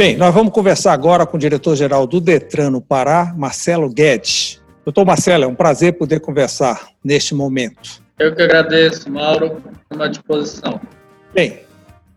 Bem, nós vamos conversar agora com o diretor-geral do Detran no Pará, Marcelo Guedes. Doutor Marcelo, é um prazer poder conversar neste momento. Eu que agradeço, Mauro, à disposição. Bem,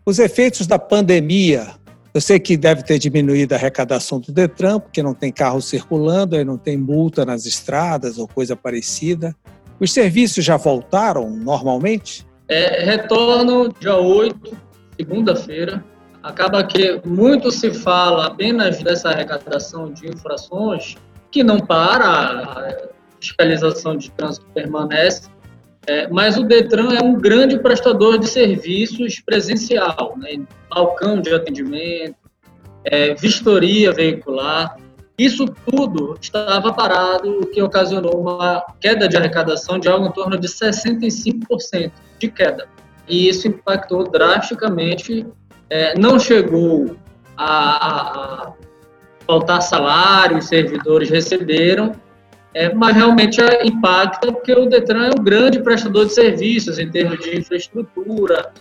os efeitos da pandemia, eu sei que deve ter diminuído a arrecadação do Detran, porque não tem carro circulando, aí não tem multa nas estradas ou coisa parecida. Os serviços já voltaram normalmente? É, retornam dia 8, segunda-feira. Acaba que muito se fala apenas dessa arrecadação de infrações, que não para, a fiscalização de trânsito permanece, é, mas o Detran é um grande prestador de serviços presencial, né? balcão de atendimento, é, vistoria veicular. Isso tudo estava parado, o que ocasionou uma queda de arrecadação de algo em torno de 65% de queda. E isso impactou drasticamente. É, não chegou a, a, faltar salário, os servidores receberam, é, mas realmente impacta porque o Detran é um grande prestador de serviços em termos de infraestrutura.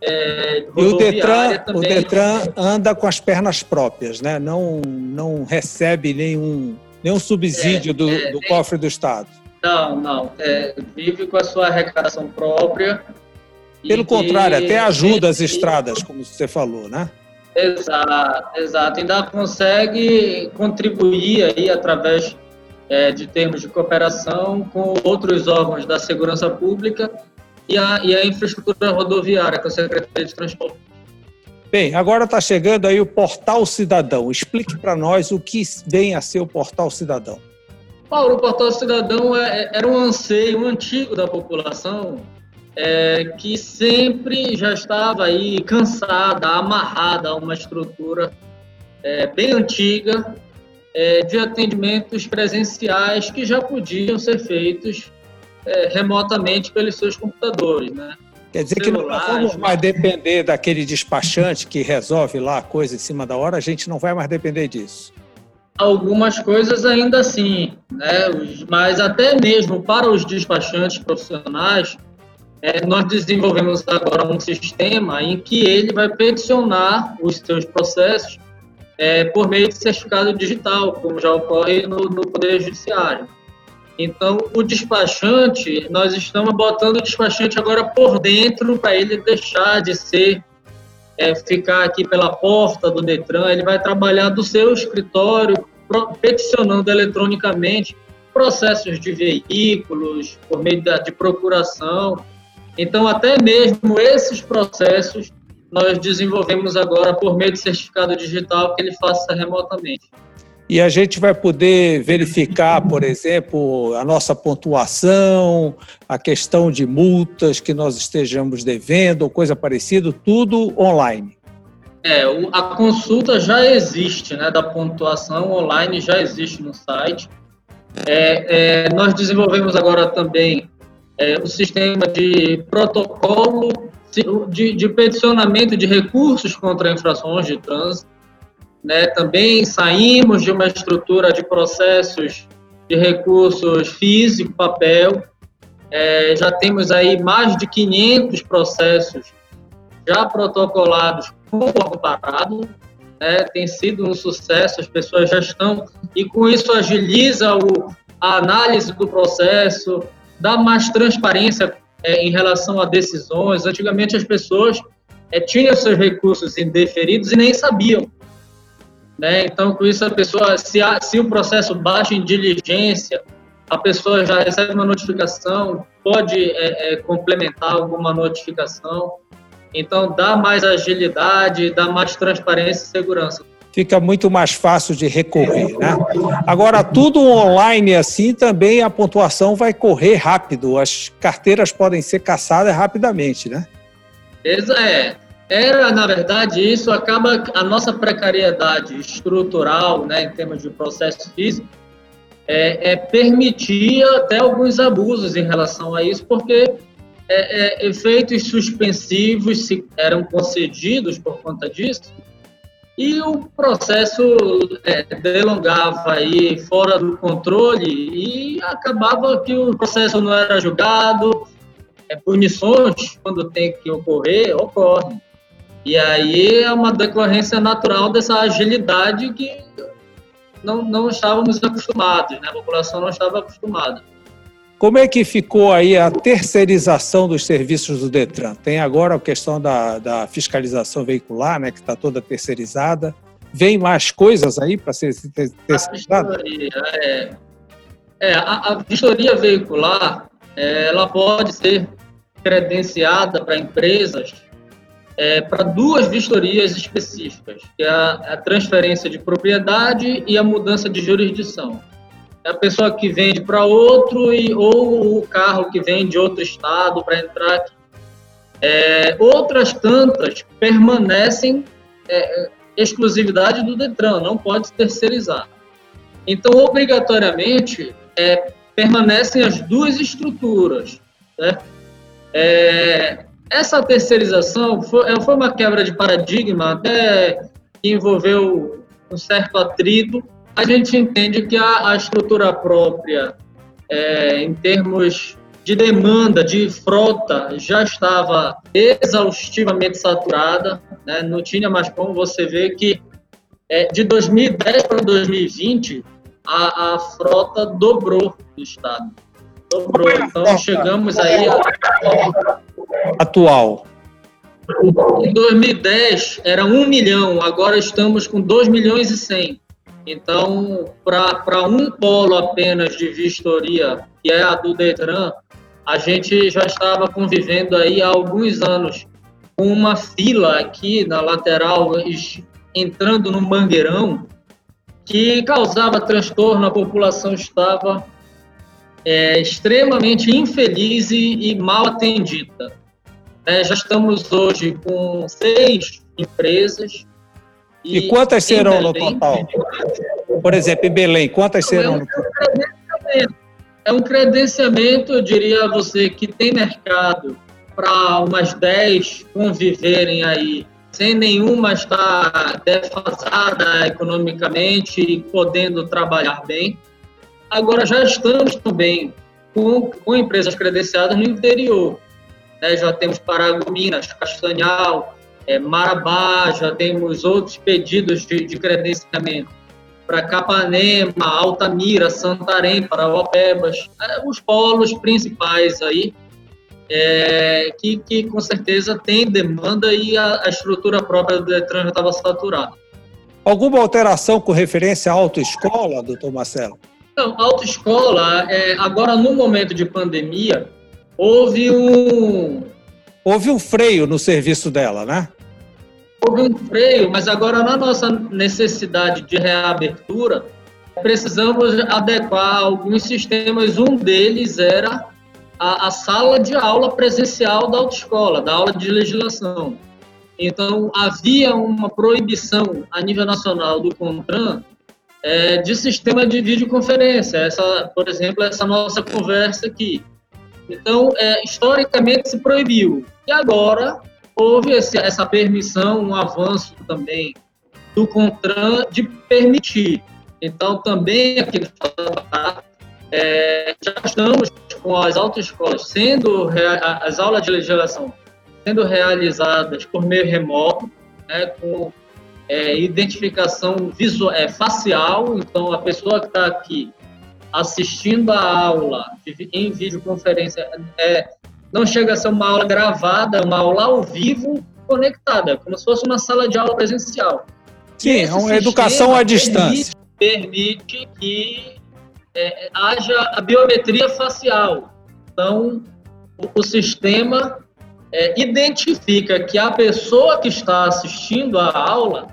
É, e o Detran, também. o Detran anda com as pernas próprias, né? não, não recebe nenhum, nenhum subsídio é, do, é, do cofre do Estado. Não, não. É, vive com a sua arrecadação própria. Pelo contrário, até ajuda as estradas, como você falou, né? Exato, exato. Ainda consegue contribuir aí através é, de termos de cooperação com outros órgãos da segurança pública e a, e a infraestrutura rodoviária, com a Secretaria de Transporte. Bem, agora está chegando aí o Portal Cidadão. Explique para nós o que vem a ser o Portal Cidadão. Paulo, o Portal Cidadão é, é, era um anseio antigo da população é, que sempre já estava aí cansada, amarrada a uma estrutura é, bem antiga é, de atendimentos presenciais que já podiam ser feitos é, remotamente pelos seus computadores, né? Quer dizer que não vamos mais depender daquele despachante que resolve lá a coisa em cima da hora, a gente não vai mais depender disso. Algumas coisas ainda assim, né? mas até mesmo para os despachantes profissionais, é, nós desenvolvemos agora um sistema em que ele vai peticionar os seus processos é, por meio de certificado digital, como já ocorre no, no Poder Judiciário. Então, o despachante, nós estamos botando o despachante agora por dentro para ele deixar de ser, é, ficar aqui pela porta do Detran, ele vai trabalhar do seu escritório, peticionando eletronicamente processos de veículos, por meio da, de procuração. Então, até mesmo esses processos nós desenvolvemos agora por meio de certificado digital que ele faça remotamente. E a gente vai poder verificar, por exemplo, a nossa pontuação, a questão de multas que nós estejamos devendo ou coisa parecida, tudo online. É, a consulta já existe, né, da pontuação online já existe no site. É, é, nós desenvolvemos agora também é, o sistema de protocolo de, de peticionamento de recursos contra infrações de trânsito. Né? Também saímos de uma estrutura de processos de recursos físico, papel. É, já temos aí mais de 500 processos já protocolados com o órgão parado. Né? Tem sido um sucesso, as pessoas já estão, e com isso agiliza o, a análise do processo, dá mais transparência é, em relação a decisões. Antigamente as pessoas é, tinham seus recursos indeferidos e nem sabiam. Né? Então, com isso, a pessoa, se, a, se o processo baixa em diligência, a pessoa já recebe uma notificação, pode é, é, complementar alguma notificação. Então, dá mais agilidade, dá mais transparência e segurança fica muito mais fácil de recorrer. Né? Agora, tudo online assim, também a pontuação vai correr rápido, as carteiras podem ser caçadas rapidamente, né? É, era, na verdade, isso acaba a nossa precariedade estrutural, né, em termos de processo físico, é, é permitia até alguns abusos em relação a isso, porque é, é, efeitos suspensivos se, eram concedidos por conta disso, e o processo é, delongava aí fora do controle e acabava que o processo não era julgado, é, punições, quando tem que ocorrer, ocorrem. E aí é uma decorrência natural dessa agilidade que não, não estávamos acostumados, né? a população não estava acostumada. Como é que ficou aí a terceirização dos serviços do Detran? Tem agora a questão da, da fiscalização veicular, né, que está toda terceirizada. Vem mais coisas aí para ser terceirizada? É, é, a, a vistoria veicular, é, ela pode ser credenciada para empresas é, para duas vistorias específicas, que é a, a transferência de propriedade e a mudança de jurisdição é a pessoa que vende para outro e, ou o carro que vem de outro estado para entrar aqui. É, outras tantas permanecem é, exclusividade do Detran, não pode terceirizar. Então, obrigatoriamente, é, permanecem as duas estruturas. Né? É, essa terceirização foi, é, foi uma quebra de paradigma, até que envolveu um certo atrito a gente entende que a, a estrutura própria, é, em termos de demanda, de frota, já estava exaustivamente saturada, né? não tinha mais como você ver que é, de 2010 para 2020 a, a frota dobrou do estado. Dobrou. Então chegamos aí a... atual. Em 2010 era 1 milhão, agora estamos com 2 milhões e 100. Então, para um polo apenas de vistoria, que é a do Detran, a gente já estava convivendo aí há alguns anos com uma fila aqui na lateral, entrando no mangueirão, que causava transtorno, a população estava é, extremamente infeliz e, e mal atendida. É, já estamos hoje com seis empresas e, e quantas serão no total? Por exemplo, em Belém, quantas serão no total? É um credenciamento, eu diria a você, que tem mercado para umas 10 conviverem aí, sem nenhuma estar defasada economicamente e podendo trabalhar bem. Agora, já estamos também com, com empresas credenciadas no interior. Né? Já temos Paragominas, Castanhal, é, Marabá, já temos outros pedidos de, de credenciamento para Capanema, Altamira, Santarém, Parauapebas, é, os polos principais aí, é, que, que com certeza tem demanda e a, a estrutura própria do Detran já estava saturada. Alguma alteração com referência à autoescola, doutor Marcelo? Não, autoescola, é, agora no momento de pandemia, houve um... Houve um freio no serviço dela, né? Houve um freio, mas agora na nossa necessidade de reabertura, precisamos adequar alguns sistemas. Um deles era a, a sala de aula presencial da autoescola, da aula de legislação. Então, havia uma proibição a nível nacional do CONTRAN é, de sistema de videoconferência, essa, por exemplo, essa nossa conversa aqui. Então, é, historicamente se proibiu. E agora, houve esse, essa permissão, um avanço também do CONTRAN de permitir. Então, também aqui no é, já estamos com as autoescolas sendo, as aulas de legislação sendo realizadas por meio remoto, né, com é, identificação visual, é, facial, então a pessoa que está aqui assistindo a aula em videoconferência é, não chega a ser uma aula gravada, uma aula ao vivo conectada, como se fosse uma sala de aula presencial. Sim, é uma educação à distância. Permite que é, haja a biometria facial. Então, o, o sistema é, identifica que a pessoa que está assistindo à aula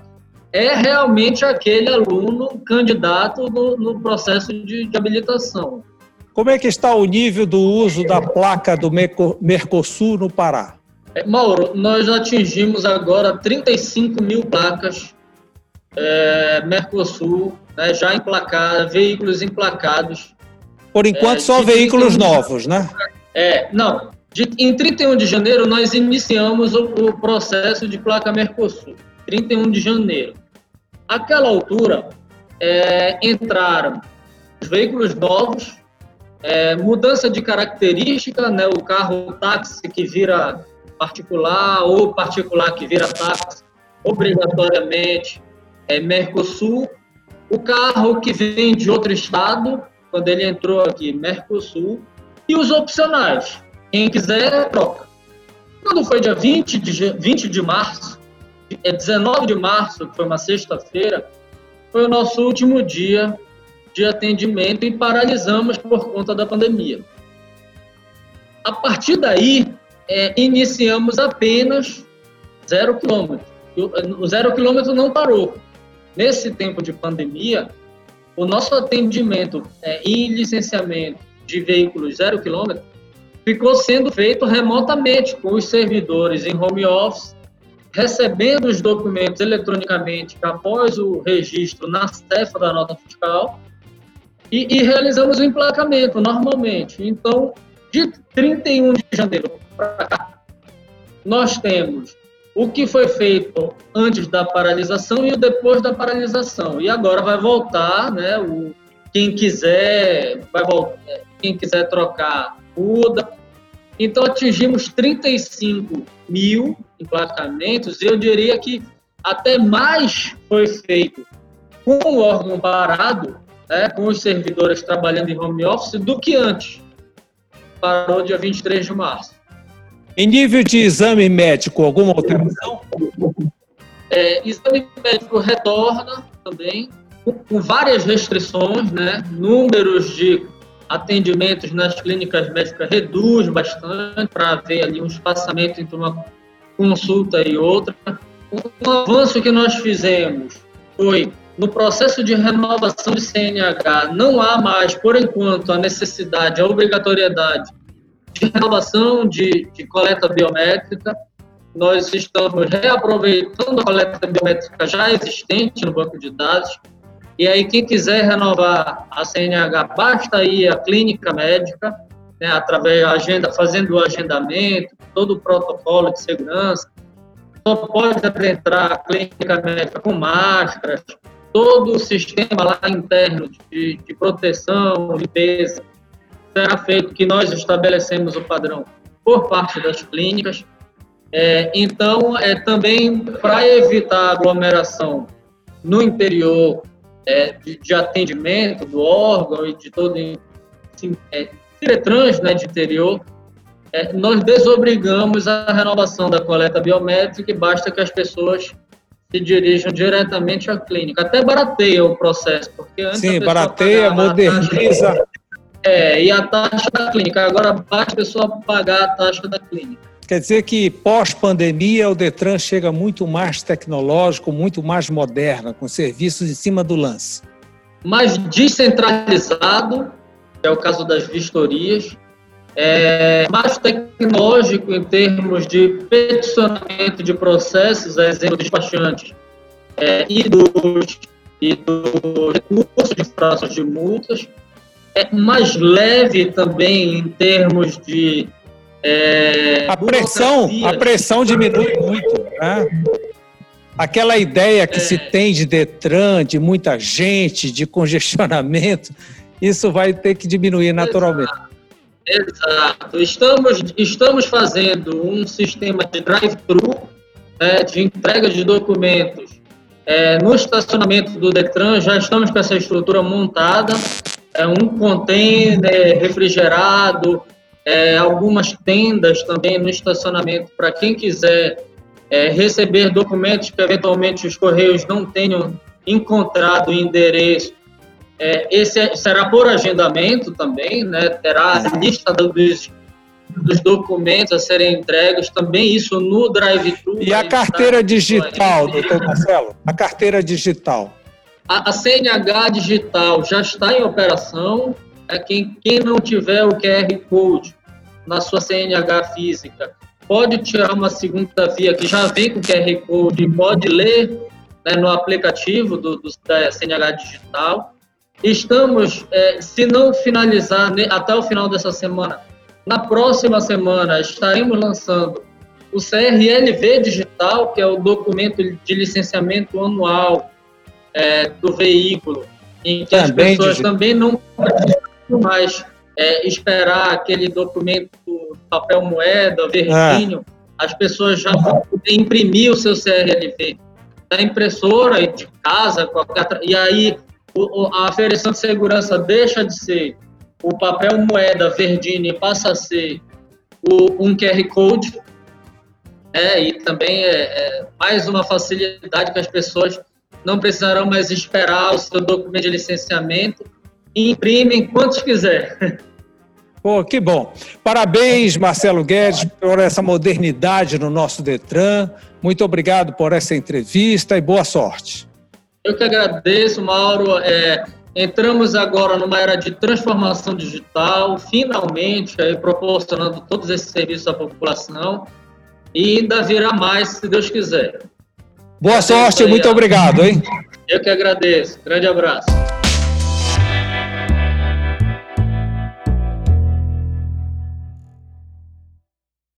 é realmente aquele aluno candidato no, no processo de, de habilitação. Como é que está o nível do uso da placa do Mercosul no Pará? É, Mauro, nós atingimos agora 35 mil placas é, Mercosul, né, já emplacadas, veículos emplacados. Por enquanto, é, só veículos 31... novos, né? É, não. De, em 31 de janeiro, nós iniciamos o, o processo de placa Mercosul. 31 de janeiro. Aquela altura, é, entraram os veículos novos, é, mudança de característica, né, o carro táxi que vira particular ou particular que vira táxi, obrigatoriamente é Mercosul. O carro que vem de outro estado, quando ele entrou aqui, Mercosul. E os opcionais. Quem quiser, troca. Quando foi dia 20 de, 20 de março, é 19 de março, que foi uma sexta-feira, foi o nosso último dia de atendimento e paralisamos por conta da pandemia. A partir daí, é, iniciamos apenas zero quilômetro. O zero quilômetro não parou. Nesse tempo de pandemia, o nosso atendimento é, em licenciamento de veículos zero quilômetro ficou sendo feito remotamente com os servidores em home office, recebendo os documentos eletronicamente após o registro na cefa da nota fiscal e, e realizamos o emplacamento normalmente. Então, de 31 de janeiro para cá, nós temos o que foi feito antes da paralisação e o depois da paralisação. E agora vai voltar, né? O, quem quiser, vai voltar, quem quiser trocar, muda. Então atingimos 35 mil emplacamentos. Eu diria que até mais foi feito com o órgão parado, né, com os servidores trabalhando em home office, do que antes. Parou dia 23 de março. Em nível de exame médico, alguma alteração? É, exame médico retorna também, com, com várias restrições, né? Números de atendimentos nas clínicas médicas reduz bastante para haver ali um espaçamento entre uma consulta e outra. Um avanço que nós fizemos foi no processo de renovação de CNH, não há mais, por enquanto, a necessidade, a obrigatoriedade de renovação de, de coleta biométrica. Nós estamos reaproveitando a coleta biométrica já existente no banco de dados. E aí, quem quiser renovar a CNH, basta ir à clínica médica, né, através da agenda, fazendo o agendamento, todo o protocolo de segurança. Só pode adentrar a clínica médica com máscaras, todo o sistema lá interno de, de proteção, limpeza, será feito que nós estabelecemos o padrão por parte das clínicas. É, então, é também para evitar aglomeração no interior é, de, de, atendimento do órgão e de todo assim, é, trans, né, de interior, é, nós desobrigamos a renovação da coleta biométrica e basta que as pessoas se dirijam diretamente à clínica. Até barateia o processo, porque antes Sim, barateia, moderniza. É, e a taxa da clínica. Agora basta a pessoa pagar a taxa da clínica. Quer dizer que pós-pandemia o Detran chega muito mais tecnológico, muito mais moderno, com serviços em cima do lance. Mais descentralizado, que é o caso das vistorias, é mais tecnológico em termos de peticionamento de processos, a exemplo dos despachantes é, e dos e do recursos de infrações de multas, é mais leve também em termos de é, a pressão a pressão diminui muito né? aquela ideia que é, se tem de Detran de muita gente de congestionamento isso vai ter que diminuir naturalmente exato, estamos estamos fazendo um sistema de drive-thru né, de entrega de documentos é, no estacionamento do Detran. Já estamos com essa estrutura montada. É, um container refrigerado, é, algumas tendas também no estacionamento para quem quiser é, receber documentos que eventualmente os correios não tenham encontrado o endereço. É, esse é, será por agendamento também, né? terá a lista dos, dos documentos a serem entregues, também isso no drive-thru. E a carteira digital, doutor Marcelo? A carteira digital? A, a CNH digital já está em operação. É quem, quem não tiver o QR Code na sua CNH física pode tirar uma segunda via que já vem com QR Code e pode ler né, no aplicativo do, do, da CNH digital. Estamos, é, se não finalizar né, até o final dessa semana, na próxima semana estaremos lançando o CRLV digital, que é o documento de licenciamento anual é, do veículo, em que também as pessoas digital. também não precisam mais é, esperar aquele documento papel moeda, verdinho, as pessoas já vão imprimir o seu CRLV da impressora de casa, qualquer, e aí a aferição de segurança deixa de ser o papel moeda Verdini passa a ser o, um QR Code, é, e também é, é, mais uma facilidade que as pessoas não precisarão mais esperar o seu documento de licenciamento e imprimem quantos quiser. Pô, que bom. Parabéns, Marcelo Guedes, por essa modernidade no nosso Detran. Muito obrigado por essa entrevista e boa sorte. Eu que agradeço, Mauro. É, entramos agora numa era de transformação digital, finalmente aí, proporcionando todos esses serviços à população e ainda virá mais, se Deus quiser. Boa sorte muito obrigado, hein? Eu que agradeço. Grande abraço.